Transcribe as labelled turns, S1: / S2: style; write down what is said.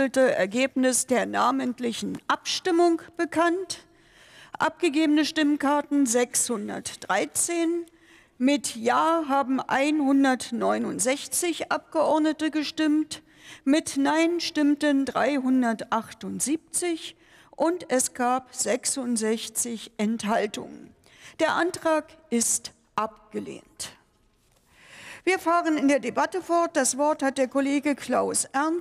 S1: Ergebnis der namentlichen Abstimmung bekannt. Abgegebene Stimmkarten 613. Mit Ja haben 169 Abgeordnete gestimmt. Mit Nein stimmten 378 und es gab 66 Enthaltungen. Der Antrag ist abgelehnt. Wir fahren in der Debatte fort. Das Wort hat der Kollege Klaus Ernst.